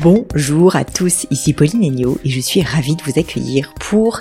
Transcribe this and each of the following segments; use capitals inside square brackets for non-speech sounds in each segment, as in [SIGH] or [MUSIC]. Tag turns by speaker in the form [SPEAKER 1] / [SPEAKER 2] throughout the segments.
[SPEAKER 1] Bonjour à tous, ici Pauline Agneau et je suis ravie de vous accueillir pour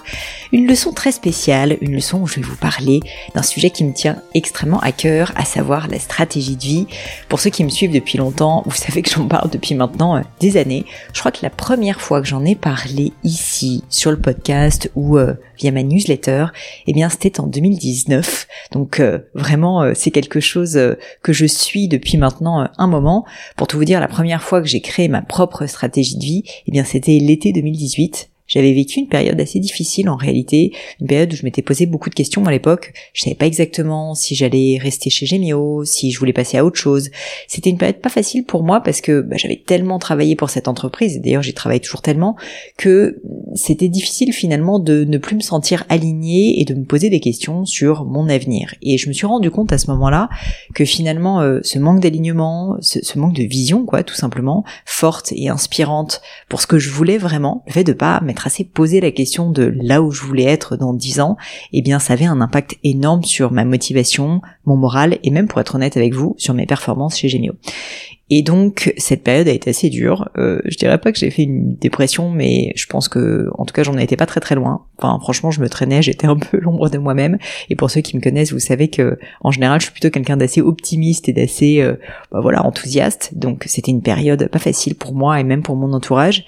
[SPEAKER 1] une leçon très spéciale, une leçon où je vais vous parler d'un sujet qui me tient extrêmement à cœur, à savoir la stratégie de vie. Pour ceux qui me suivent depuis longtemps, vous savez que j'en parle depuis maintenant euh, des années. Je crois que la première fois que j'en ai parlé ici sur le podcast ou euh, via ma newsletter, eh bien c'était en 2019. Donc euh, vraiment c'est quelque chose que je suis depuis maintenant un moment. Pour tout vous dire, la première fois que j'ai créé ma propre stratégie de vie, eh bien c'était l'été 2018. J'avais vécu une période assez difficile en réalité, une période où je m'étais posé beaucoup de questions à l'époque. Je savais pas exactement si j'allais rester chez Gemio, si je voulais passer à autre chose. C'était une période pas facile pour moi parce que bah, j'avais tellement travaillé pour cette entreprise, et d'ailleurs j'y travaille toujours tellement, que c'était difficile finalement de ne plus me sentir alignée et de me poser des questions sur mon avenir. Et je me suis rendu compte à ce moment-là que finalement euh, ce manque d'alignement, ce, manque de vision, quoi, tout simplement, forte et inspirante pour ce que je voulais vraiment, le fait de pas assez posé la question de là où je voulais être dans dix ans, eh bien ça avait un impact énorme sur ma motivation, mon moral et même pour être honnête avec vous, sur mes performances chez Gemio. Et donc cette période a été assez dure. Euh, je dirais pas que j'ai fait une dépression, mais je pense que, en tout cas, j'en étais pas très très loin. Enfin, franchement, je me traînais, [LAUGHS] j'étais un peu l'ombre de moi-même. Et pour ceux qui me connaissent, vous savez que, en général, je suis plutôt quelqu'un d'assez optimiste et d'assez, euh, bah voilà, enthousiaste. Donc c'était une période pas facile pour moi et même pour mon entourage.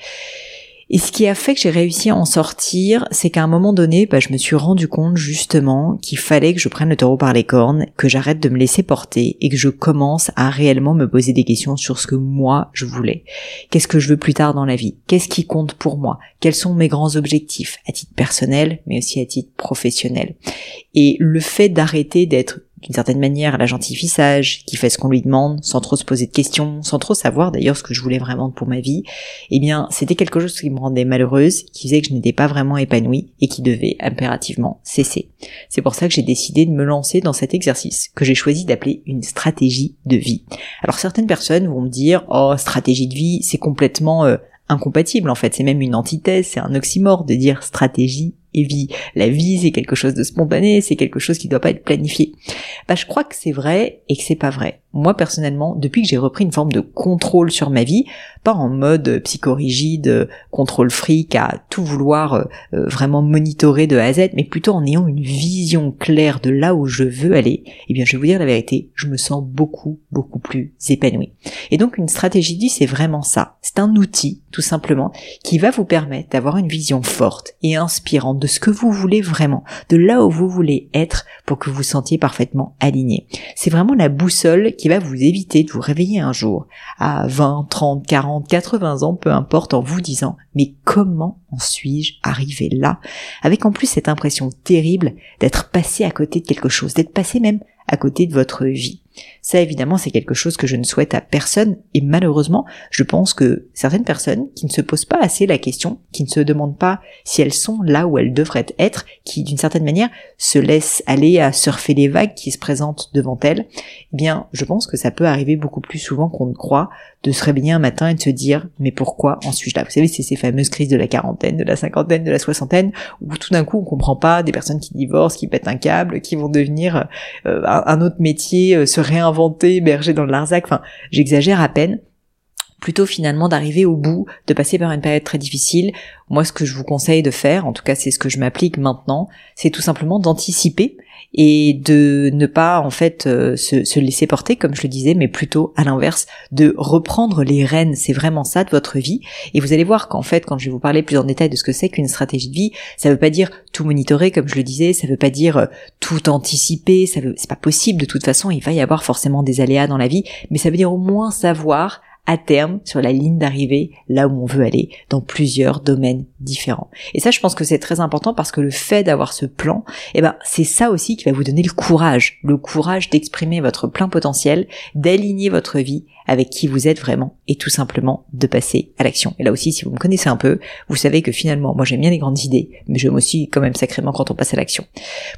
[SPEAKER 1] Et ce qui a fait que j'ai réussi à en sortir, c'est qu'à un moment donné, bah, je me suis rendu compte justement qu'il fallait que je prenne le taureau par les cornes, que j'arrête de me laisser porter et que je commence à réellement me poser des questions sur ce que moi je voulais. Qu'est-ce que je veux plus tard dans la vie? Qu'est-ce qui compte pour moi? Quels sont mes grands objectifs? À titre personnel, mais aussi à titre professionnel. Et le fait d'arrêter d'être d'une certaine manière la sage, qui fait ce qu'on lui demande, sans trop se poser de questions, sans trop savoir d'ailleurs ce que je voulais vraiment pour ma vie, eh bien c'était quelque chose qui me rendait malheureuse, qui faisait que je n'étais pas vraiment épanouie et qui devait impérativement cesser. C'est pour ça que j'ai décidé de me lancer dans cet exercice que j'ai choisi d'appeler une stratégie de vie. Alors certaines personnes vont me dire oh stratégie de vie c'est complètement euh, incompatible en fait, c'est même une antithèse, c'est un oxymore de dire stratégie et vie. La vie, c'est quelque chose de spontané, c'est quelque chose qui ne doit pas être planifié. Bah, je crois que c'est vrai et que c'est pas vrai. Moi, personnellement, depuis que j'ai repris une forme de contrôle sur ma vie, pas en mode psychorigide, contrôle fric, à tout vouloir euh, euh, vraiment monitorer de A à Z, mais plutôt en ayant une vision claire de là où je veux aller, eh bien, je vais vous dire la vérité, je me sens beaucoup, beaucoup plus épanouie. Et donc, une stratégie dit, c'est vraiment ça. C'est un outil, tout simplement, qui va vous permettre d'avoir une vision forte et inspirante de ce que vous voulez vraiment, de là où vous voulez être pour que vous sentiez parfaitement aligné. C'est vraiment la boussole qui va vous éviter de vous réveiller un jour à 20, 30, 40, 80 ans, peu importe, en vous disant mais comment en suis-je arrivé là? Avec en plus cette impression terrible d'être passé à côté de quelque chose, d'être passé même à côté de votre vie. Ça, évidemment, c'est quelque chose que je ne souhaite à personne et malheureusement, je pense que certaines personnes qui ne se posent pas assez la question, qui ne se demandent pas si elles sont là où elles devraient être, qui d'une certaine manière se laissent aller à surfer les vagues qui se présentent devant elles, eh bien, je pense que ça peut arriver beaucoup plus souvent qu'on ne croit de se réveiller un matin et de se dire mais pourquoi en suis-je là? Vous savez, c'est ces fameuses crises de la quarantaine, de la cinquantaine, de la soixantaine, où tout d'un coup on comprend pas des personnes qui divorcent, qui pètent un câble, qui vont devenir euh, un, autre métier, euh, se réinventer, héberger dans le Larzac. Enfin, j'exagère à peine plutôt finalement d'arriver au bout, de passer par une période très difficile. Moi, ce que je vous conseille de faire, en tout cas c'est ce que je m'applique maintenant, c'est tout simplement d'anticiper et de ne pas en fait euh, se, se, laisser porter comme je le disais mais plutôt à l'inverse de reprendre les rênes. C'est vraiment ça de votre vie. Et vous allez voir qu'en fait quand je vais vous parler plus en détail de ce que c'est qu'une stratégie de vie ça veut pas dire tout monitorer comme je le disais ça veut pas dire euh, tout anticiper ça veut c'est pas possible de toute façon il va y avoir forcément des aléas dans la vie mais ça veut dire au moins savoir à terme sur la ligne d'arrivée là où on veut aller dans plusieurs domaines différents. Et ça, je pense que c'est très important parce que le fait d'avoir ce plan, eh ben, c'est ça aussi qui va vous donner le courage, le courage d'exprimer votre plein potentiel, d'aligner votre vie avec qui vous êtes vraiment et tout simplement de passer à l'action. Et là aussi, si vous me connaissez un peu, vous savez que finalement, moi j'aime bien les grandes idées, mais j'aime aussi quand même sacrément quand on passe à l'action.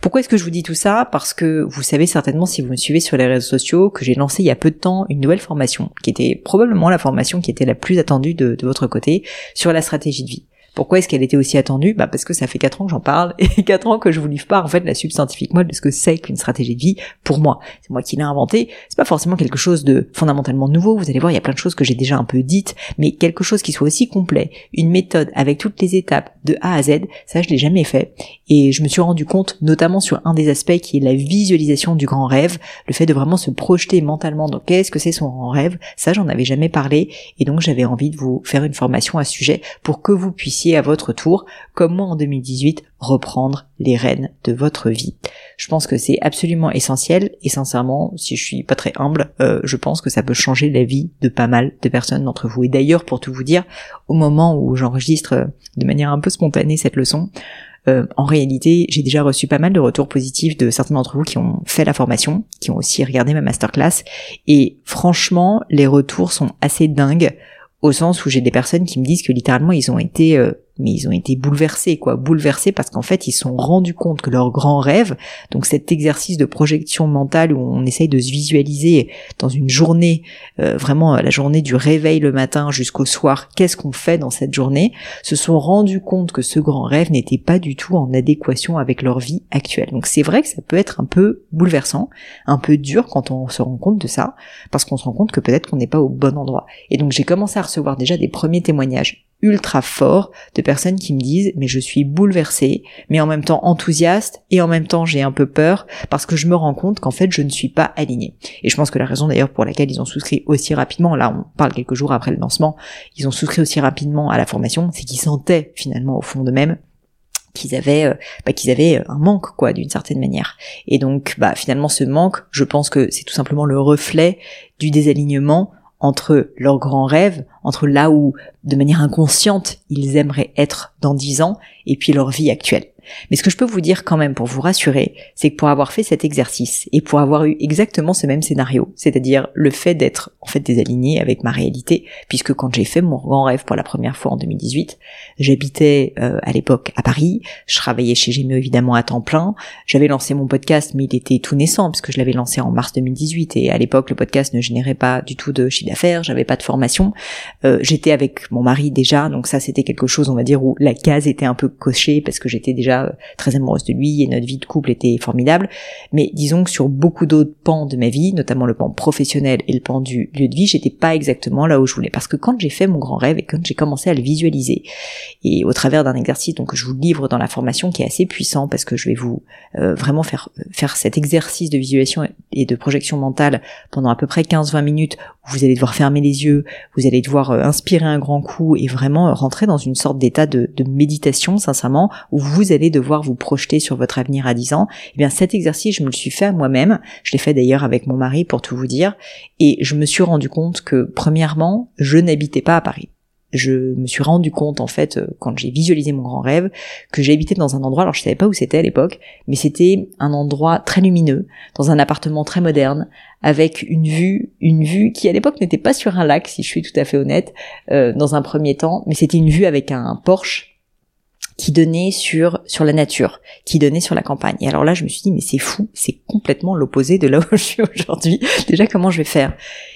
[SPEAKER 1] Pourquoi est-ce que je vous dis tout ça? Parce que vous savez certainement si vous me suivez sur les réseaux sociaux que j'ai lancé il y a peu de temps une nouvelle formation qui était probablement la formation qui était la plus attendue de, de votre côté sur la stratégie de vie. Pourquoi est-ce qu'elle était aussi attendue? Bah parce que ça fait 4 ans que j'en parle [LAUGHS] et 4 ans que je vous livre pas en fait la substantifique mode de ce que c'est qu'une stratégie de vie pour moi. C'est moi qui l'ai inventé. C'est pas forcément quelque chose de fondamentalement nouveau. Vous allez voir, il y a plein de choses que j'ai déjà un peu dites, mais quelque chose qui soit aussi complet, une méthode avec toutes les étapes de A à Z, ça je l'ai jamais fait. Et je me suis rendu compte, notamment sur un des aspects qui est la visualisation du grand rêve, le fait de vraiment se projeter mentalement dans qu'est-ce que c'est son grand rêve. Ça j'en avais jamais parlé et donc j'avais envie de vous faire une formation à ce sujet pour que vous puissiez à votre tour, comme moi en 2018, reprendre les rênes de votre vie. Je pense que c'est absolument essentiel et sincèrement, si je suis pas très humble, euh, je pense que ça peut changer la vie de pas mal de personnes d'entre vous. Et d'ailleurs, pour tout vous dire, au moment où j'enregistre euh, de manière un peu spontanée cette leçon, euh, en réalité, j'ai déjà reçu pas mal de retours positifs de certains d'entre vous qui ont fait la formation, qui ont aussi regardé ma masterclass. Et franchement, les retours sont assez dingues au sens où j'ai des personnes qui me disent que littéralement ils ont été mais ils ont été bouleversés, quoi, bouleversés parce qu'en fait, ils se sont rendus compte que leur grand rêve, donc cet exercice de projection mentale où on essaye de se visualiser dans une journée, euh, vraiment la journée du réveil le matin jusqu'au soir, qu'est-ce qu'on fait dans cette journée, se sont rendus compte que ce grand rêve n'était pas du tout en adéquation avec leur vie actuelle. Donc c'est vrai que ça peut être un peu bouleversant, un peu dur quand on se rend compte de ça, parce qu'on se rend compte que peut-être qu'on n'est pas au bon endroit. Et donc j'ai commencé à recevoir déjà des premiers témoignages ultra fort de personnes qui me disent mais je suis bouleversée, mais en même temps enthousiaste et en même temps j'ai un peu peur parce que je me rends compte qu'en fait je ne suis pas alignée. Et je pense que la raison d'ailleurs pour laquelle ils ont souscrit aussi rapidement, là on parle quelques jours après le lancement, ils ont souscrit aussi rapidement à la formation, c'est qu'ils sentaient finalement au fond d'eux-mêmes qu'ils avaient euh, bah, qu'ils avaient un manque quoi d'une certaine manière et donc bah finalement ce manque je pense que c'est tout simplement le reflet du désalignement entre leurs grands rêves, entre là où, de manière inconsciente, ils aimeraient être dans dix ans, et puis leur vie actuelle. Mais ce que je peux vous dire quand même pour vous rassurer, c'est que pour avoir fait cet exercice et pour avoir eu exactement ce même scénario, c'est-à-dire le fait d'être en fait désaligné avec ma réalité, puisque quand j'ai fait mon grand rêve pour la première fois en 2018, j'habitais euh, à l'époque à Paris, je travaillais chez Gémeo évidemment à temps plein, j'avais lancé mon podcast mais il était tout naissant puisque je l'avais lancé en mars 2018 et à l'époque le podcast ne générait pas du tout de chiffre d'affaires, j'avais pas de formation, euh, j'étais avec mon mari déjà, donc ça c'était quelque chose on va dire où la case était un peu cochée parce que j'étais déjà très amoureuse de lui et notre vie de couple était formidable. Mais disons que sur beaucoup d'autres pans de ma vie, notamment le pan professionnel et le pan du lieu de vie, j'étais pas exactement là où je voulais. Parce que quand j'ai fait mon grand rêve et quand j'ai commencé à le visualiser, et au travers d'un exercice donc que je vous livre dans la formation qui est assez puissant parce que je vais vous euh, vraiment faire faire cet exercice de visualisation et de projection mentale pendant à peu près 15-20 minutes où vous allez devoir fermer les yeux, vous allez devoir euh, inspirer un grand coup et vraiment rentrer dans une sorte d'état de, de méditation sincèrement où vous allez devoir vous projeter sur votre avenir à 10 ans, eh bien cet exercice, je me le suis fait à moi-même. Je l'ai fait d'ailleurs avec mon mari pour tout vous dire. Et je me suis rendu compte que, premièrement, je n'habitais pas à Paris je me suis rendu compte en fait euh, quand j'ai visualisé mon grand rêve que j'habitais dans un endroit alors je savais pas où c'était à l'époque mais c'était un endroit très lumineux dans un appartement très moderne avec une vue une vue qui à l'époque n'était pas sur un lac si je suis tout à fait honnête euh, dans un premier temps mais c'était une vue avec un porche qui donnait sur sur la nature, qui donnait sur la campagne. Et alors là, je me suis dit mais c'est fou, c'est complètement l'opposé de là où je suis aujourd'hui. Déjà comment je vais faire?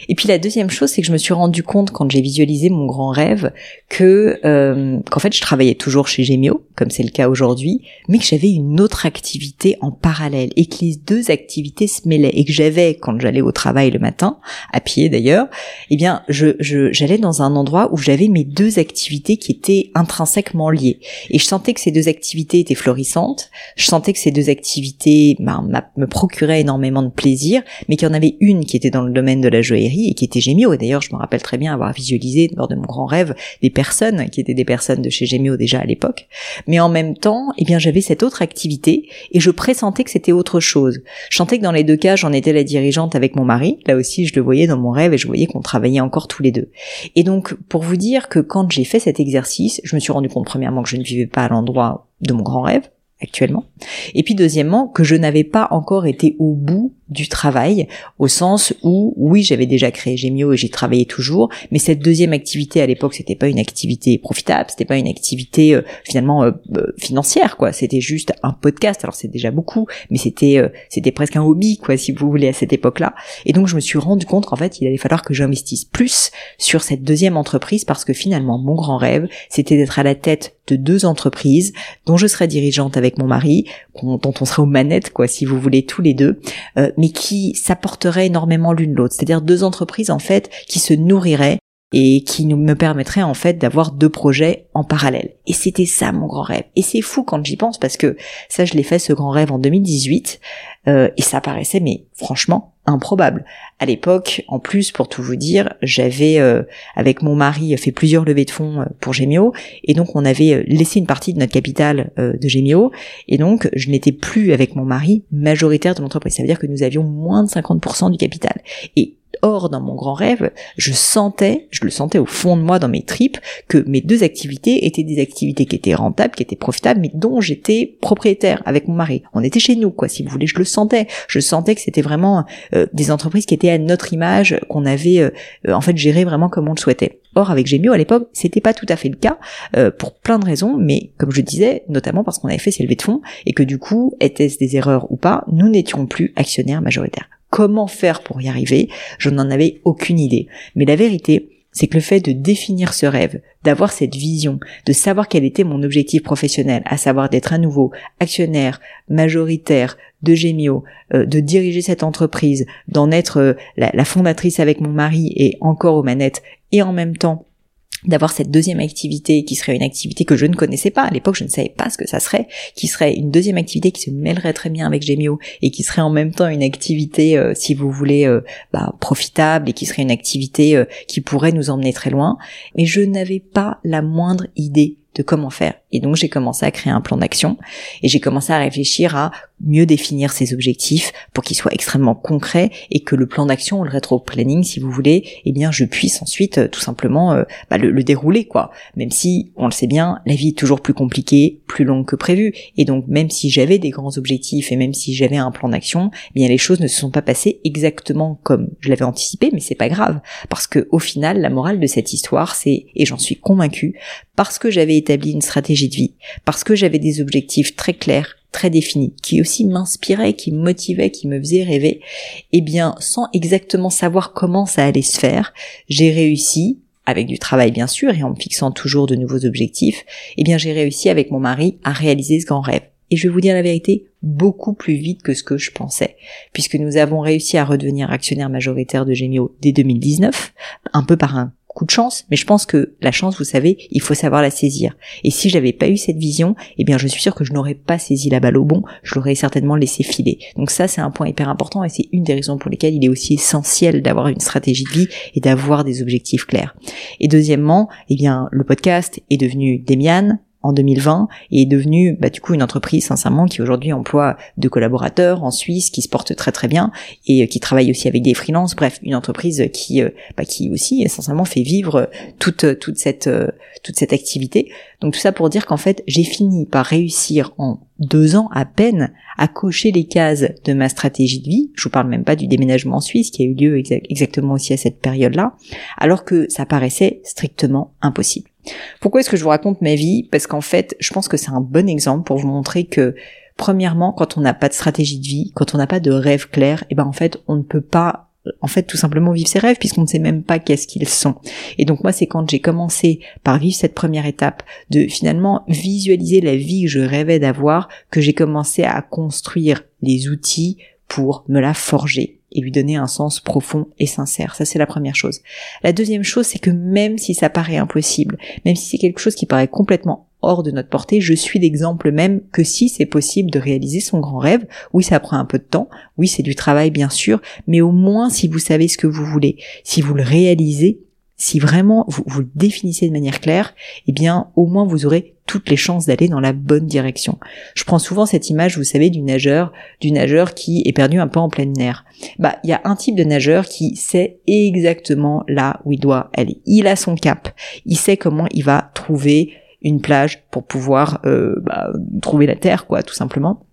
[SPEAKER 1] Et puis la deuxième chose, c'est que je me suis rendu compte quand j'ai visualisé mon grand rêve que euh, qu'en fait je travaillais toujours chez Gemio, comme c'est le cas aujourd'hui, mais que j'avais une autre activité en parallèle et que les deux activités se mêlaient et que j'avais quand j'allais au travail le matin, à pied d'ailleurs, eh bien je j'allais dans un endroit où j'avais mes deux activités qui étaient intrinsèquement liées. Et je sentais que ces deux activités étaient florissantes, je sentais que ces deux activités ben, me procuraient énormément de plaisir, mais qu'il y en avait une qui était dans le domaine de la joaillerie et qui était Gemio. Et d'ailleurs, je me rappelle très bien avoir visualisé lors de mon grand rêve des personnes qui étaient des personnes de chez Gemio déjà à l'époque. Mais en même temps, eh bien, j'avais cette autre activité et je pressentais que c'était autre chose. Je sentais que dans les deux cas, j'en étais la dirigeante avec mon mari. Là aussi, je le voyais dans mon rêve et je voyais qu'on travaillait encore tous les deux. Et donc, pour vous dire que quand j'ai fait cet exercice, je me suis rendu compte premièrement que je ne vivais pas à l'endroit de mon grand rêve, actuellement. Et puis deuxièmement, que je n'avais pas encore été au bout du travail, au sens où, oui, j'avais déjà créé Gemio et j'y travaillais toujours, mais cette deuxième activité à l'époque, c'était pas une activité profitable, c'était pas une activité euh, finalement euh, euh, financière, quoi. C'était juste un podcast. Alors c'est déjà beaucoup, mais c'était c'était presque un hobby, quoi, si vous voulez, à cette époque-là. Et donc je me suis rendu compte qu'en fait, il allait falloir que j'investisse plus sur cette deuxième entreprise parce que finalement, mon grand rêve, c'était d'être à la tête de deux entreprises dont je serais dirigeante avec mon mari, dont on serait aux manettes, quoi, si vous voulez, tous les deux, euh, mais qui s'apporteraient énormément l'une l'autre. C'est-à-dire deux entreprises, en fait, qui se nourriraient et qui nous me permettrait en fait d'avoir deux projets en parallèle. Et c'était ça mon grand rêve. Et c'est fou quand j'y pense parce que ça je l'ai fait ce grand rêve en 2018 euh, et ça paraissait mais franchement improbable. À l'époque, en plus, pour tout vous dire, j'avais euh, avec mon mari fait plusieurs levées de fonds euh, pour Gemio, et donc on avait laissé une partie de notre capital de Gemio, et donc je n'étais plus avec mon mari majoritaire de l'entreprise. Ça veut dire que nous avions moins de 50% du capital. Et Or, dans mon grand rêve, je sentais, je le sentais au fond de moi dans mes tripes, que mes deux activités étaient des activités qui étaient rentables, qui étaient profitables, mais dont j'étais propriétaire avec mon mari. On était chez nous, quoi, si vous voulez, je le sentais. Je sentais que c'était vraiment euh, des entreprises qui étaient à notre image, qu'on avait euh, en fait géré vraiment comme on le souhaitait. Or, avec Gemio, à l'époque, c'était pas tout à fait le cas, euh, pour plein de raisons, mais comme je disais, notamment parce qu'on avait fait ces levées de fonds, et que du coup, était-ce des erreurs ou pas, nous n'étions plus actionnaires majoritaires. Comment faire pour y arriver Je n'en avais aucune idée. Mais la vérité, c'est que le fait de définir ce rêve, d'avoir cette vision, de savoir quel était mon objectif professionnel, à savoir d'être à nouveau actionnaire, majoritaire de Gemio, euh, de diriger cette entreprise, d'en être euh, la fondatrice avec mon mari et encore aux manettes, et en même temps d'avoir cette deuxième activité qui serait une activité que je ne connaissais pas. À l'époque, je ne savais pas ce que ça serait, qui serait une deuxième activité qui se mêlerait très bien avec Gemio et qui serait en même temps une activité, euh, si vous voulez, euh, bah, profitable et qui serait une activité euh, qui pourrait nous emmener très loin. Mais je n'avais pas la moindre idée de comment faire. Et donc j'ai commencé à créer un plan d'action et j'ai commencé à réfléchir à mieux définir ses objectifs pour qu'ils soient extrêmement concrets et que le plan d'action le rétro-planning, si vous voulez, eh bien je puisse ensuite euh, tout simplement euh, bah, le, dérouler quoi. Même si on le sait bien, la vie est toujours plus compliquée, plus longue que prévu et donc même si j'avais des grands objectifs et même si j'avais un plan d'action, eh bien les choses ne se sont pas passées exactement comme je l'avais anticipé, mais c'est pas grave parce que au final la morale de cette histoire c'est et j'en suis convaincue parce que j'avais établi une stratégie de vie, parce que j'avais des objectifs très clairs, très définis, qui aussi m'inspiraient, qui me motivaient, qui me faisaient rêver, eh bien, sans exactement savoir comment ça allait se faire, j'ai réussi, avec du travail bien sûr, et en me fixant toujours de nouveaux objectifs, eh bien, j'ai réussi avec mon mari à réaliser ce grand rêve. Et je vais vous dire la vérité, beaucoup plus vite que ce que je pensais, puisque nous avons réussi à redevenir actionnaire majoritaire de Gemio dès 2019, un peu par un coup de chance, mais je pense que la chance, vous savez, il faut savoir la saisir. Et si j'avais pas eu cette vision, eh bien, je suis sûre que je n'aurais pas saisi la balle au bon, je l'aurais certainement laissé filer. Donc ça, c'est un point hyper important et c'est une des raisons pour lesquelles il est aussi essentiel d'avoir une stratégie de vie et d'avoir des objectifs clairs. Et deuxièmement, eh bien, le podcast est devenu Demian, en 2020 et est devenue bah, du coup une entreprise sincèrement qui aujourd'hui emploie deux collaborateurs en Suisse qui se porte très très bien et euh, qui travaille aussi avec des freelances bref une entreprise qui euh, bah, qui aussi essentiellement fait vivre toute toute cette euh, toute cette activité donc tout ça pour dire qu'en fait j'ai fini par réussir en deux ans à peine à cocher les cases de ma stratégie de vie. Je vous parle même pas du déménagement en Suisse qui a eu lieu exactement aussi à cette période-là, alors que ça paraissait strictement impossible. Pourquoi est-ce que je vous raconte ma vie? Parce qu'en fait, je pense que c'est un bon exemple pour vous montrer que, premièrement, quand on n'a pas de stratégie de vie, quand on n'a pas de rêve clair, et eh ben en fait, on ne peut pas en fait tout simplement vivre ses rêves puisqu'on ne sait même pas qu'est-ce qu'ils sont. Et donc moi c'est quand j'ai commencé par vivre cette première étape de finalement visualiser la vie que je rêvais d'avoir que j'ai commencé à construire les outils pour me la forger et lui donner un sens profond et sincère. Ça, c'est la première chose. La deuxième chose, c'est que même si ça paraît impossible, même si c'est quelque chose qui paraît complètement hors de notre portée, je suis l'exemple même que si c'est possible de réaliser son grand rêve, oui, ça prend un peu de temps, oui, c'est du travail, bien sûr, mais au moins, si vous savez ce que vous voulez, si vous le réalisez, si vraiment vous, vous le définissez de manière claire, eh bien, au moins vous aurez toutes les chances d'aller dans la bonne direction. Je prends souvent cette image, vous savez, du nageur, du nageur qui est perdu un peu en pleine mer. Bah, il y a un type de nageur qui sait exactement là où il doit aller. Il a son cap. Il sait comment il va trouver une plage pour pouvoir euh, bah, trouver la terre, quoi, tout simplement.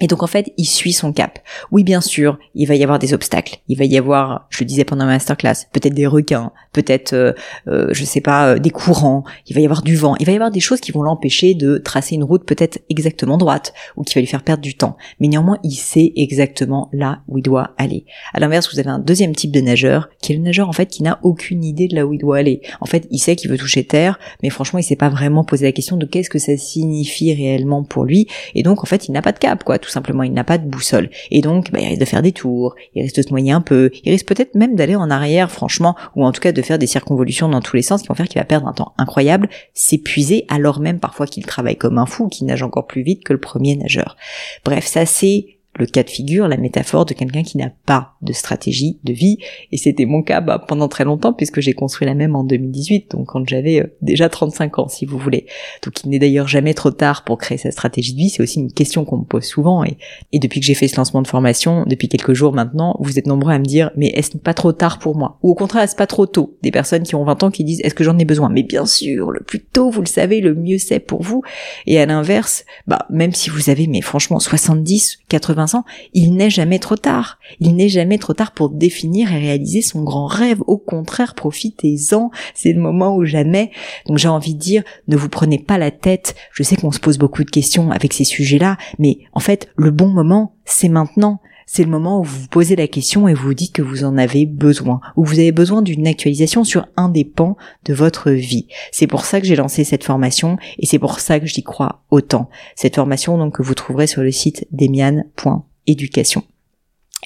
[SPEAKER 1] Et donc en fait, il suit son cap. Oui, bien sûr, il va y avoir des obstacles. Il va y avoir, je le disais pendant ma masterclass, peut-être des requins, peut-être, euh, euh, je sais pas, euh, des courants. Il va y avoir du vent. Il va y avoir des choses qui vont l'empêcher de tracer une route peut-être exactement droite ou qui va lui faire perdre du temps. Mais néanmoins, il sait exactement là où il doit aller. À l'inverse, vous avez un deuxième type de nageur qui est le nageur en fait qui n'a aucune idée de là où il doit aller. En fait, il sait qu'il veut toucher terre, mais franchement, il s'est pas vraiment posé la question de qu'est-ce que ça signifie réellement pour lui. Et donc en fait, il n'a pas de cap, quoi tout simplement, il n'a pas de boussole. Et donc, bah, il risque de faire des tours, il risque de se noyer un peu, il risque peut-être même d'aller en arrière, franchement, ou en tout cas de faire des circonvolutions dans tous les sens qui vont faire qu'il va perdre un temps incroyable, s'épuiser, alors même parfois qu'il travaille comme un fou, qu'il nage encore plus vite que le premier nageur. Bref, ça c'est le cas de figure, la métaphore de quelqu'un qui n'a pas de stratégie de vie. Et c'était mon cas bah, pendant très longtemps puisque j'ai construit la même en 2018, donc quand j'avais euh, déjà 35 ans si vous voulez. Donc il n'est d'ailleurs jamais trop tard pour créer sa stratégie de vie, c'est aussi une question qu'on me pose souvent. Et, et depuis que j'ai fait ce lancement de formation, depuis quelques jours maintenant, vous êtes nombreux à me dire mais est-ce pas trop tard pour moi? Ou au contraire, est-ce pas trop tôt? Des personnes qui ont 20 ans qui disent est-ce que j'en ai besoin? Mais bien sûr, le plus tôt vous le savez, le mieux c'est pour vous. Et à l'inverse, bah même si vous avez mais franchement 70, 80 il n'est jamais trop tard. Il n'est jamais trop tard pour définir et réaliser son grand rêve. Au contraire, profitez-en. C'est le moment ou jamais. Donc j'ai envie de dire, ne vous prenez pas la tête. Je sais qu'on se pose beaucoup de questions avec ces sujets-là, mais en fait, le bon moment, c'est maintenant c'est le moment où vous vous posez la question et vous dites que vous en avez besoin, ou vous avez besoin d'une actualisation sur un des pans de votre vie. C'est pour ça que j'ai lancé cette formation et c'est pour ça que j'y crois autant. Cette formation donc que vous trouverez sur le site demian.éducation.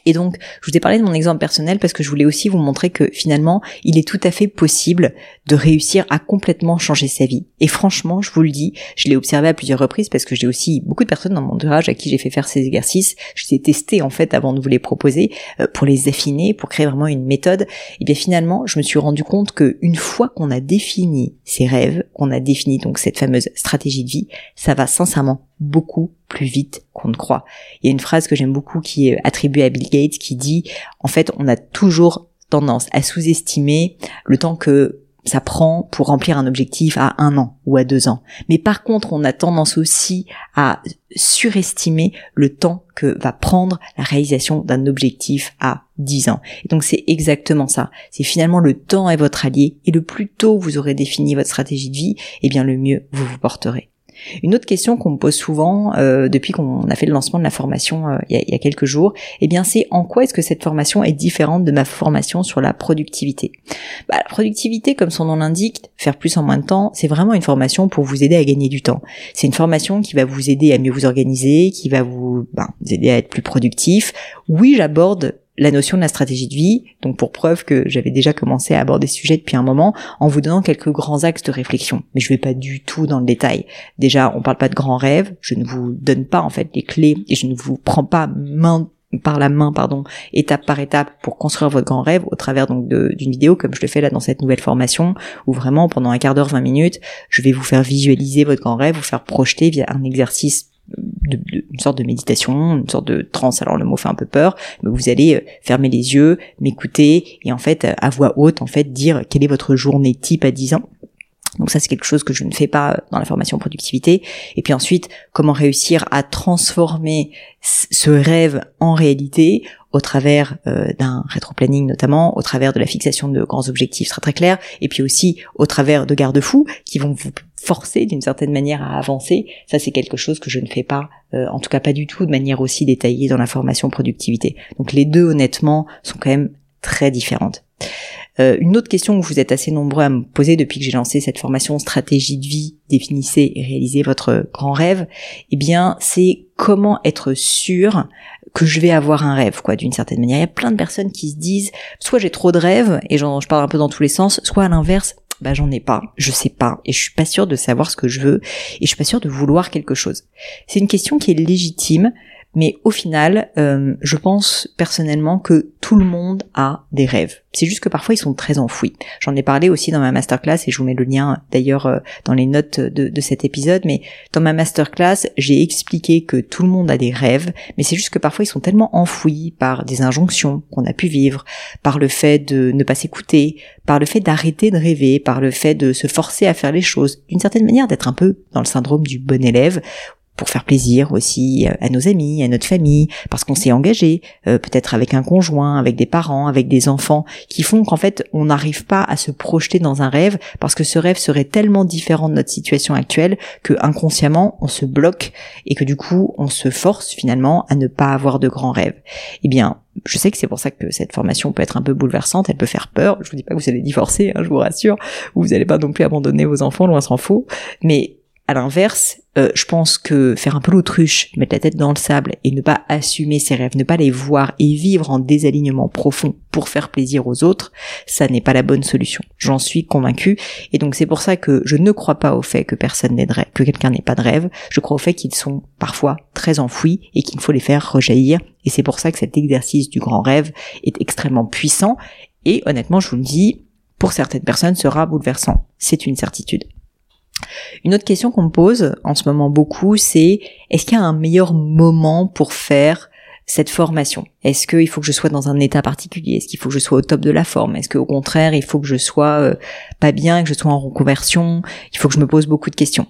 [SPEAKER 1] Et donc, je vous ai parlé de mon exemple personnel parce que je voulais aussi vous montrer que finalement, il est tout à fait possible de réussir à complètement changer sa vie. Et franchement, je vous le dis, je l'ai observé à plusieurs reprises parce que j'ai aussi beaucoup de personnes dans mon entourage à qui j'ai fait faire ces exercices. Je les ai testés en fait avant de vous les proposer euh, pour les affiner, pour créer vraiment une méthode. Et bien finalement, je me suis rendu compte que une fois qu'on a défini ses rêves, qu'on a défini donc cette fameuse stratégie de vie, ça va sincèrement beaucoup plus vite qu'on ne croit. Il y a une phrase que j'aime beaucoup qui est attribuée à Bill Gates qui dit en fait on a toujours tendance à sous-estimer le temps que ça prend pour remplir un objectif à un an ou à deux ans. Mais par contre, on a tendance aussi à surestimer le temps que va prendre la réalisation d'un objectif à dix ans. Et donc c'est exactement ça. C'est finalement le temps est votre allié et le plus tôt vous aurez défini votre stratégie de vie, et eh bien le mieux vous vous porterez. Une autre question qu'on me pose souvent euh, depuis qu'on a fait le lancement de la formation euh, il, y a, quelques jours, eh bien c'est en quoi est-ce que cette formation est différente de ma formation sur la productivité? Bah, La productivité, comme son nom l'indique, faire plus en moins de temps, c'est vraiment une formation pour vous aider à gagner du temps. C'est une formation qui va vous aider à mieux vous organiser, qui va vous, ben, vous aider à être plus productif. Oui, j'aborde la notion de la stratégie de vie, donc pour preuve que j'avais déjà commencé à aborder ce sujet depuis un moment, en vous donnant quelques grands axes de réflexion. Mais je vais pas du tout dans le détail. Déjà, on parle pas de grands rêves, je ne vous donne pas en fait les clés et je ne vous prends pas main par la main, pardon, étape par étape pour construire votre grand rêve au travers donc d'une vidéo comme je le fais là dans cette nouvelle formation où vraiment pendant un quart d'heure, 20 minutes, je vais vous faire visualiser votre grand rêve, vous faire projeter via un exercice une sorte de méditation, une sorte de transe. Alors le mot fait un peu peur, mais vous allez euh, fermer les yeux, m'écouter et en fait à voix haute en fait dire quelle est votre journée type à 10 ans. Donc ça c'est quelque chose que je ne fais pas dans la formation productivité. Et puis ensuite, comment réussir à transformer ce rêve en réalité au travers euh, d'un rétro-planning notamment, au travers de la fixation de grands objectifs très très clairs, et puis aussi au travers de garde-fous qui vont vous forcer d'une certaine manière à avancer. Ça c'est quelque chose que je ne fais pas, euh, en tout cas pas du tout de manière aussi détaillée dans la formation productivité. Donc les deux honnêtement sont quand même très différentes. Euh, une autre question que vous êtes assez nombreux à me poser depuis que j'ai lancé cette formation stratégie de vie, définissez et réalisez votre grand rêve, eh bien, c'est comment être sûr que je vais avoir un rêve, quoi, d'une certaine manière. Il y a plein de personnes qui se disent, soit j'ai trop de rêves, et je parle un peu dans tous les sens, soit à l'inverse, bah j'en ai pas, je sais pas, et je suis pas sûre de savoir ce que je veux, et je suis pas sûre de vouloir quelque chose. C'est une question qui est légitime, mais au final, euh, je pense personnellement que tout le monde a des rêves. C'est juste que parfois ils sont très enfouis. J'en ai parlé aussi dans ma masterclass et je vous mets le lien d'ailleurs euh, dans les notes de, de, cet épisode. Mais dans ma masterclass, j'ai expliqué que tout le monde a des rêves, mais c'est juste que parfois ils sont tellement enfouis par des injonctions qu'on a pu vivre, par le fait de ne pas s'écouter, par le fait d'arrêter de rêver, par le fait de se forcer à faire les choses, d'une certaine manière d'être un peu dans le syndrome du bon élève pour faire plaisir aussi euh, à nos amis, à notre famille, parce qu'on s'est engagé, euh, peut-être avec un conjoint, avec des parents, avec des enfants, qui font qu'en fait on n'arrive pas à se projeter dans un rêve, parce que ce rêve serait tellement différent de notre situation actuelle que inconsciemment on se bloque et que du coup on se force finalement à ne pas avoir de grands rêves. Eh bien, je sais que c'est pour ça que cette formation peut être un peu bouleversante, elle peut faire peur. Je vous dis pas que vous allez divorcer, hein, je vous rassure, ou vous n'allez pas non plus abandonner vos enfants, loin s'en faut. Mais à l'inverse, euh, je pense que faire un peu l'autruche, mettre la tête dans le sable et ne pas assumer ses rêves, ne pas les voir et vivre en désalignement profond pour faire plaisir aux autres, ça n'est pas la bonne solution. J'en suis convaincue. Et donc c'est pour ça que je ne crois pas au fait que personne n'ait de rêve, que quelqu'un n'ait pas de rêve. Je crois au fait qu'ils sont parfois très enfouis et qu'il faut les faire rejaillir. Et c'est pour ça que cet exercice du grand rêve est extrêmement puissant. Et honnêtement, je vous le dis, pour certaines personnes sera bouleversant. C'est une certitude. Une autre question qu'on me pose en ce moment beaucoup, c'est est-ce qu'il y a un meilleur moment pour faire cette formation? Est-ce qu'il faut que je sois dans un état particulier? Est-ce qu'il faut que je sois au top de la forme? Est-ce qu'au contraire, il faut que je sois euh, pas bien, que je sois en reconversion? Il faut que je me pose beaucoup de questions.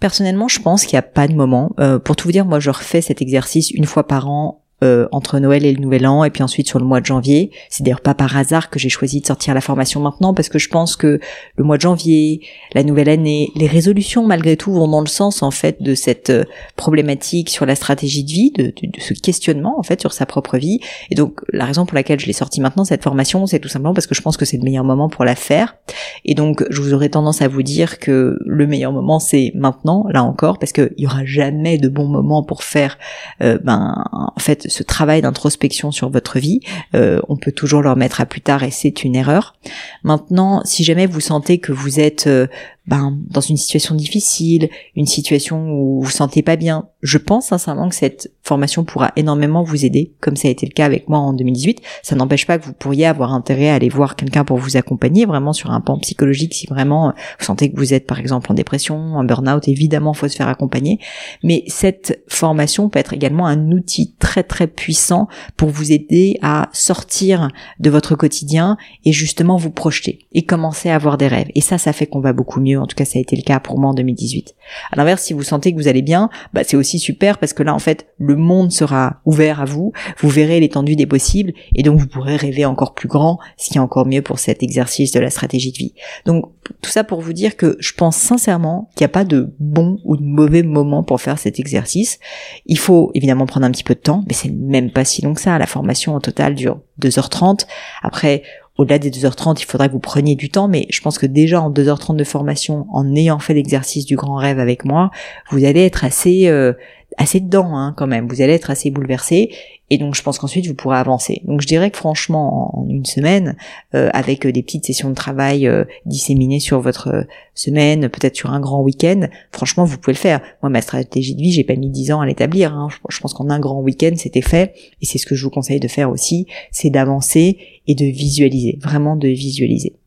[SPEAKER 1] Personnellement, je pense qu'il n'y a pas de moment. Euh, pour tout vous dire, moi, je refais cet exercice une fois par an euh, entre Noël et le Nouvel An, et puis ensuite sur le mois de janvier. C'est d'ailleurs pas par hasard que j'ai choisi de sortir la formation maintenant, parce que je pense que le mois de janvier, la nouvelle année, les résolutions malgré tout vont dans le sens en fait de cette euh, problématique sur la stratégie de vie, de, ce questionnement en fait sur sa propre vie. Et donc la raison pour laquelle je l'ai sortie maintenant cette formation, c'est tout simplement parce que je pense que c'est le meilleur moment pour la faire. Et donc je vous aurais tendance à vous dire que le meilleur moment c'est maintenant, là encore, parce qu'il y aura jamais de bon moment pour faire, euh, ben en fait ce travail d'introspection sur votre vie. Euh, on peut toujours le remettre à plus tard et c'est une erreur. Maintenant, si jamais vous sentez que vous êtes euh, ben, dans une situation difficile, une situation où vous vous sentez pas bien, je pense sincèrement que cette formation pourra énormément vous aider, comme ça a été le cas avec moi en 2018. Ça n'empêche pas que vous pourriez avoir intérêt à aller voir quelqu'un pour vous accompagner vraiment sur un plan psychologique si vraiment vous sentez que vous êtes par exemple en dépression, en burn-out, évidemment faut se faire accompagner. Mais cette formation peut être également un outil très très puissant pour vous aider à sortir de votre quotidien et justement vous projeter et commencer à avoir des rêves. Et ça, ça fait qu'on va beaucoup mieux. En tout cas, ça a été le cas pour moi en 2018. À l'inverse, si vous sentez que vous allez bien, bah, c'est aussi super parce que là, en fait, le monde sera ouvert à vous. Vous verrez l'étendue des possibles et donc vous pourrez rêver encore plus grand, ce qui est encore mieux pour cet exercice de la stratégie de vie. Donc, tout ça pour vous dire que je pense sincèrement qu'il n'y a pas de bon ou de mauvais moment pour faire cet exercice. Il faut évidemment prendre un petit peu de temps, mais c'est même pas si long que ça. La formation au total dure 2h30. Après, au-delà des 2h30, il faudrait que vous preniez du temps, mais je pense que déjà en 2h30 de formation, en ayant fait l'exercice du grand rêve avec moi, vous allez être assez euh, assez dedans hein, quand même. Vous allez être assez bouleversé et donc je pense qu'ensuite vous pourrez avancer. Donc je dirais que franchement en une semaine, euh, avec des petites sessions de travail euh, disséminées sur votre semaine, peut-être sur un grand week-end, franchement vous pouvez le faire. Moi ma stratégie de vie, j'ai pas mis 10 ans à l'établir. Hein. Je, pense qu'en un grand week-end c'était fait. Et c'est ce que je vous conseille de faire aussi, c'est d'avancer et de visualiser, vraiment de visualiser.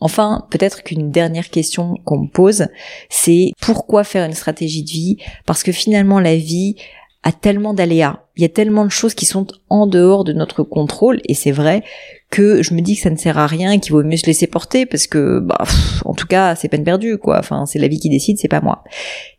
[SPEAKER 1] Enfin, peut-être qu'une dernière question qu'on me pose, c'est pourquoi faire une stratégie de vie? Parce que finalement, la vie a tellement d'aléas, il y a tellement de choses qui sont en dehors de notre contrôle, et c'est vrai que je me dis que ça ne sert à rien et qu'il vaut mieux se laisser porter parce que, bah, en tout cas, c'est peine perdue, quoi. Enfin, c'est la vie qui décide, c'est pas moi.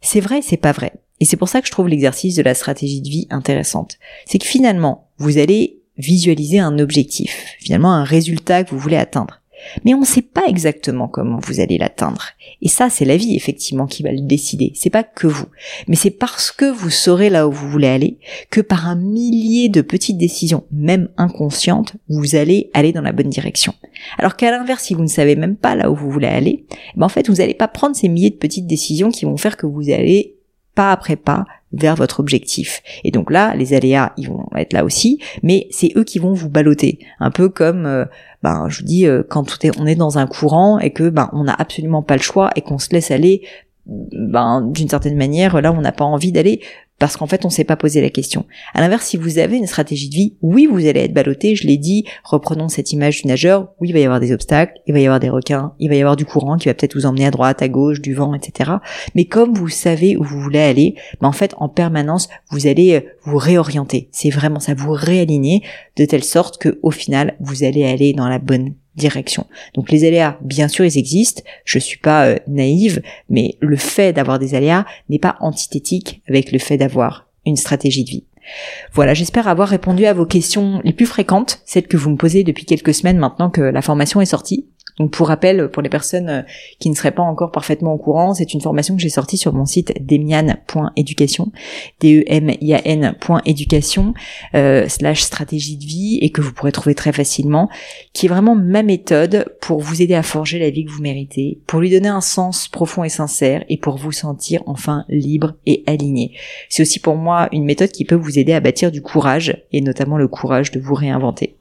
[SPEAKER 1] C'est vrai, c'est pas vrai. Et c'est pour ça que je trouve l'exercice de la stratégie de vie intéressante. C'est que finalement, vous allez visualiser un objectif, finalement un résultat que vous voulez atteindre. Mais on ne sait pas exactement comment vous allez l'atteindre. Et ça, c'est la vie, effectivement, qui va le décider. C'est pas que vous. Mais c'est parce que vous saurez là où vous voulez aller, que par un millier de petites décisions, même inconscientes, vous allez aller dans la bonne direction. Alors qu'à l'inverse, si vous ne savez même pas là où vous voulez aller, ben en fait, vous n'allez pas prendre ces milliers de petites décisions qui vont faire que vous allez pas après pas vers votre objectif. Et donc là, les aléas, ils vont être là aussi, mais c'est eux qui vont vous balloter. Un peu comme, euh, ben, je vous dis, euh, quand on est dans un courant et que ben, on n'a absolument pas le choix et qu'on se laisse aller, ben, d'une certaine manière, là, on n'a pas envie d'aller parce qu'en fait on s'est pas posé la question. À l'inverse, si vous avez une stratégie de vie, oui, vous allez être ballotté, je l'ai dit, reprenons cette image du nageur, oui, il va y avoir des obstacles, il va y avoir des requins, il va y avoir du courant qui va peut-être vous emmener à droite, à gauche, du vent, etc. Mais comme vous savez où vous voulez aller, ben en fait, en permanence, vous allez euh, vous réorienter. C'est vraiment ça, vous réaligner de telle sorte que au final, vous allez aller dans la bonne direction. Donc les aléas, bien sûr, ils existent. Je suis pas euh, naïve, mais le fait d'avoir des aléas n'est pas antithétique avec le fait d'avoir une stratégie de vie. Voilà, j'espère avoir répondu à vos questions les plus fréquentes, celles que vous me posez depuis quelques semaines maintenant que la formation est sortie. Donc pour rappel, pour les personnes euh, qui ne seraient pas encore parfaitement au courant, c'est une formation que j'ai sortie sur mon site demian.education, d e m i a n.education euh, slash stratégie de vie et que vous pourrez trouver très facilement, qui est vraiment ma méthode pour vous aider à forger la vie que vous méritez, pour lui donner un sens profond et sincère et pour vous sentir enfin libre et aligné. C'est aussi pour moi une méthode qui peut vous aider à bâtir du courage et notamment le courage de vous réinventer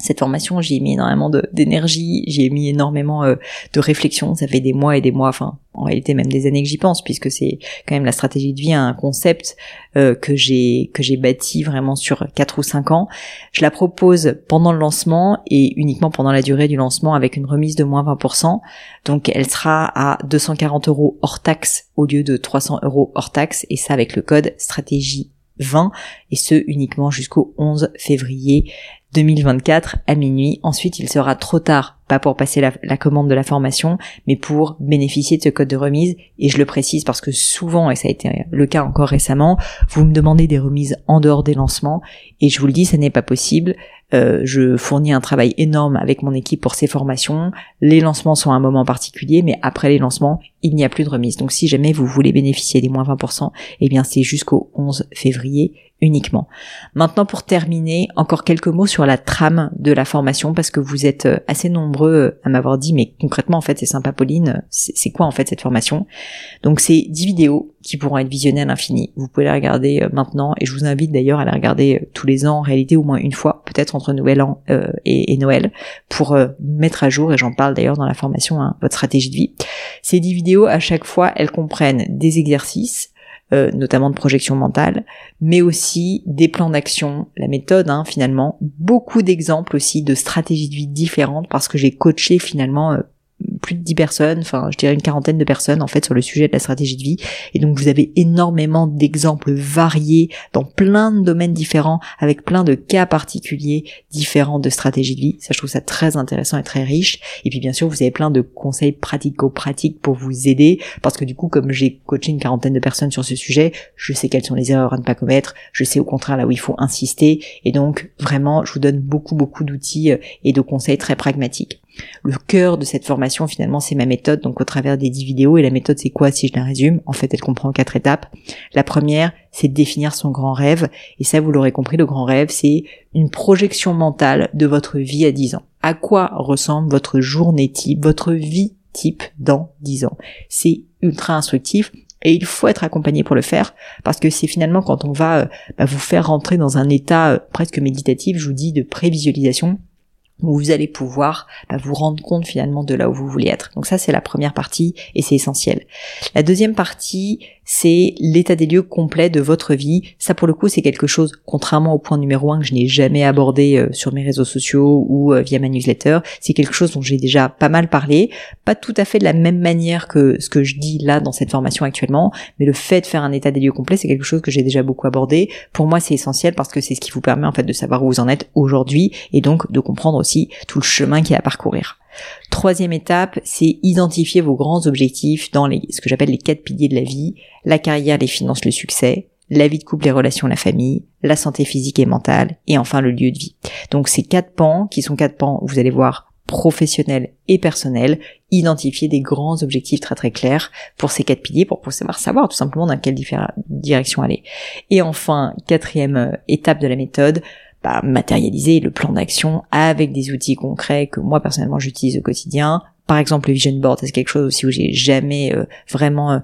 [SPEAKER 1] cette formation, j'y ai mis énormément d'énergie, j'y ai mis énormément euh, de réflexion. Ça fait des mois et des mois, enfin en réalité même des années que j'y pense, puisque c'est quand même la stratégie de vie, un concept euh, que j'ai que j'ai bâti vraiment sur quatre ou cinq ans. Je la propose pendant le lancement et uniquement pendant la durée du lancement avec une remise de moins 20%. Donc elle sera à 240 euros hors taxe au lieu de 300 euros hors taxe et ça avec le code stratégie 20 et ce uniquement jusqu'au 11 février 2024 à minuit. Ensuite, il sera trop tard, pas pour passer la, commande de la formation, mais pour bénéficier de ce code de remise. Et je le précise parce que souvent, et ça a été le cas encore récemment, vous me demandez des remises en dehors des lancements. Et je vous le dis, ça n'est pas possible. Euh, je fournis un travail énorme avec mon équipe pour ces formations. Les lancements sont un moment particulier, mais après les lancements, il n'y a plus de remise. Donc si jamais vous voulez bénéficier des moins 20%, eh bien c'est jusqu'au 11 février uniquement. Maintenant, pour terminer, encore quelques mots sur la trame de la formation, parce que vous êtes euh, assez nombreux euh, à m'avoir dit, mais concrètement, en fait, c'est sympa, Pauline, c'est quoi en fait cette formation? Donc, c'est 10 vidéos qui pourront être visionnées à l'infini. Vous pouvez les regarder euh, maintenant, et je vous invite d'ailleurs à les regarder tous les ans, en réalité au moins une fois, peut-être entre Nouvel An et, Noël, pour mettre à jour, et j'en parle d'ailleurs dans la formation, hein, votre stratégie de vie. Ces 10 vidéos, à chaque fois, elles comprennent des exercices, euh, notamment de projection mentale, mais aussi des plans d'action, la méthode hein, finalement, beaucoup d'exemples aussi de stratégies de vie différentes parce que j'ai coaché finalement euh, plus de 10 personnes, enfin je dirais une quarantaine de personnes en fait sur le sujet de la stratégie de vie. Et donc vous avez énormément d'exemples variés dans plein de domaines différents, avec plein de cas particuliers différents de stratégie de vie. Ça je trouve ça très intéressant et très riche. Et puis bien sûr vous avez plein de conseils pratico-pratiques pour vous aider, parce que du coup comme j'ai coaché une quarantaine de personnes sur ce sujet, je sais quelles sont les erreurs à ne pas commettre, je sais au contraire là où il faut insister. Et donc vraiment je vous donne beaucoup beaucoup d'outils euh, et de conseils très pragmatiques. Le cœur de cette formation, finalement, c'est ma méthode, donc au travers des 10 vidéos. Et la méthode, c'est quoi si je la résume? En fait, elle comprend quatre étapes. La première, c'est de définir son grand rêve. Et ça, vous l'aurez compris, le grand rêve, c'est une projection mentale de votre vie à 10 ans. À quoi ressemble votre journée type, votre vie type dans 10 ans? C'est ultra instructif. Et il faut être accompagné pour le faire, parce que c'est finalement quand on va euh, bah, vous faire rentrer dans un état euh, presque méditatif, je vous dis, de prévisualisation, où vous allez pouvoir bah, vous rendre compte finalement de là où vous voulez être. Donc ça c'est la première partie et c'est essentiel. La deuxième partie c'est l'état des lieux complet de votre vie. Ça pour le coup c'est quelque chose, contrairement au point numéro un que je n'ai jamais abordé euh, sur mes réseaux sociaux ou euh, via ma newsletter, c'est quelque chose dont j'ai déjà pas mal parlé, pas tout à fait de la même manière que ce que je dis là dans cette formation actuellement, mais le fait de faire un état des lieux complet c'est quelque chose que j'ai déjà beaucoup abordé. Pour moi c'est essentiel parce que c'est ce qui vous permet en fait de savoir où vous en êtes aujourd'hui et donc de comprendre aussi tout le chemin qu'il y a à parcourir. Troisième étape, c'est identifier vos grands objectifs dans les, ce que j'appelle les quatre piliers de la vie, la carrière, les finances, le succès, la vie de couple, les relations, la famille, la santé physique et mentale, et enfin le lieu de vie. Donc ces quatre pans, qui sont quatre pans, vous allez voir, professionnel et personnel, identifier des grands objectifs très très clairs pour ces quatre piliers, pour pouvoir savoir tout simplement dans quelle direction aller. Et enfin, quatrième euh, étape de la méthode, bah, matérialiser le plan d'action avec des outils concrets que moi personnellement j'utilise au quotidien. Par exemple, le vision board, c'est quelque chose aussi où j'ai jamais euh, vraiment euh,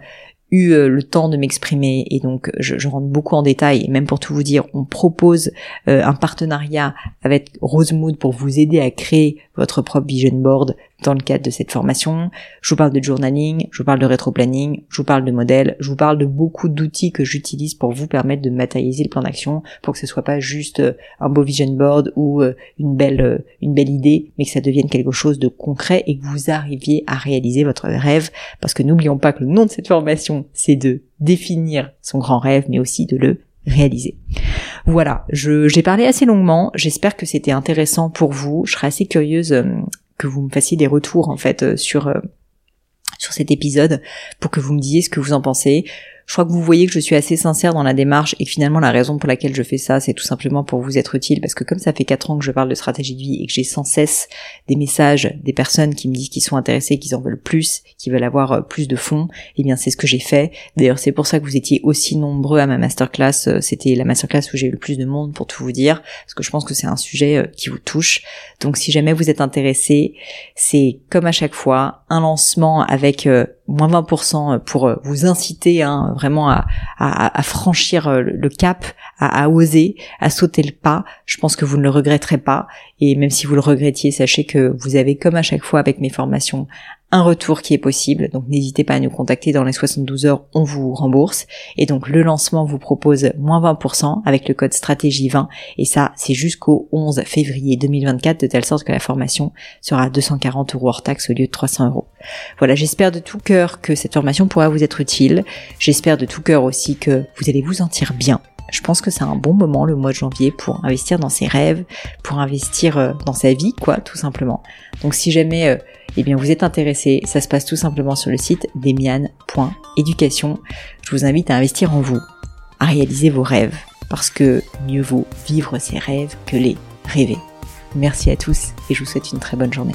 [SPEAKER 1] eu euh, le temps de m'exprimer et donc je, je, rentre beaucoup en détail et même pour tout vous dire on propose un partenariat avec Rosemood pour vous aider à créer votre propre vision board dans le cadre de cette formation. Je vous parle de journaling, je vous parle de rétro-planning, je vous parle de modèles, je vous parle de beaucoup d'outils que j'utilise pour vous permettre de matérialiser le plan d'action, pour que ce soit pas juste euh, un beau vision board ou euh, une belle euh, une belle idée, mais que ça devienne quelque chose de concret et que vous arriviez à réaliser votre rêve. Parce que n'oublions pas que le nom de cette formation, c'est de définir son grand rêve, mais aussi de le réaliser. Voilà, j'ai parlé assez longuement, j'espère que c'était intéressant pour vous, je serais assez curieuse que vous me fassiez des retours en fait euh, sur euh, sur cet épisode pour que vous me disiez ce que vous en pensez. Je crois que vous voyez que je suis assez sincère dans la démarche et que finalement la raison pour laquelle je fais ça, c'est tout simplement pour vous être utile parce que comme ça fait quatre ans que je parle de stratégie de vie et que j'ai sans cesse des messages des personnes qui me disent qu'ils sont intéressés, qu'ils en veulent plus, qu'ils veulent avoir euh, plus de fonds, eh bien c'est ce que j'ai fait. D'ailleurs c'est pour ça que vous étiez aussi nombreux à ma masterclass. Euh, c'était la masterclass où j'ai eu le plus de monde pour tout vous dire parce que je pense que c'est un sujet euh, qui vous touche. Donc si jamais vous êtes intéressé, c'est comme à chaque fois un lancement avec moins 20% pour euh, vous inciter hein, vraiment à, franchir euh, le cap, à, à, oser, à sauter le pas. Je pense que vous ne le regretterez pas. Et même si vous le regrettiez, sachez que vous avez, comme à chaque fois avec mes formations, un retour qui est possible. Donc n'hésitez pas à nous contacter dans les 72 heures, on vous rembourse. Et donc le lancement vous propose moins 20% avec le code stratégie 20. Et ça, c'est jusqu'au 11 février 2024, de telle sorte que la formation sera 240 euros hors taxe au lieu de 300 euros. Voilà, j'espère de tout cœur que cette formation pourra vous être utile. J'espère de tout cœur aussi que vous allez vous sentir bien je pense que c'est un bon moment le mois de janvier pour investir dans ses rêves, pour investir euh, dans sa vie, quoi, tout simplement. Donc si jamais euh, eh bien vous êtes intéressé, ça se passe tout simplement sur le site demian.education. Je vous invite à investir en vous, à réaliser vos rêves, parce que mieux vaut vivre ses rêves que les rêver. Merci à tous et je vous souhaite une très bonne journée.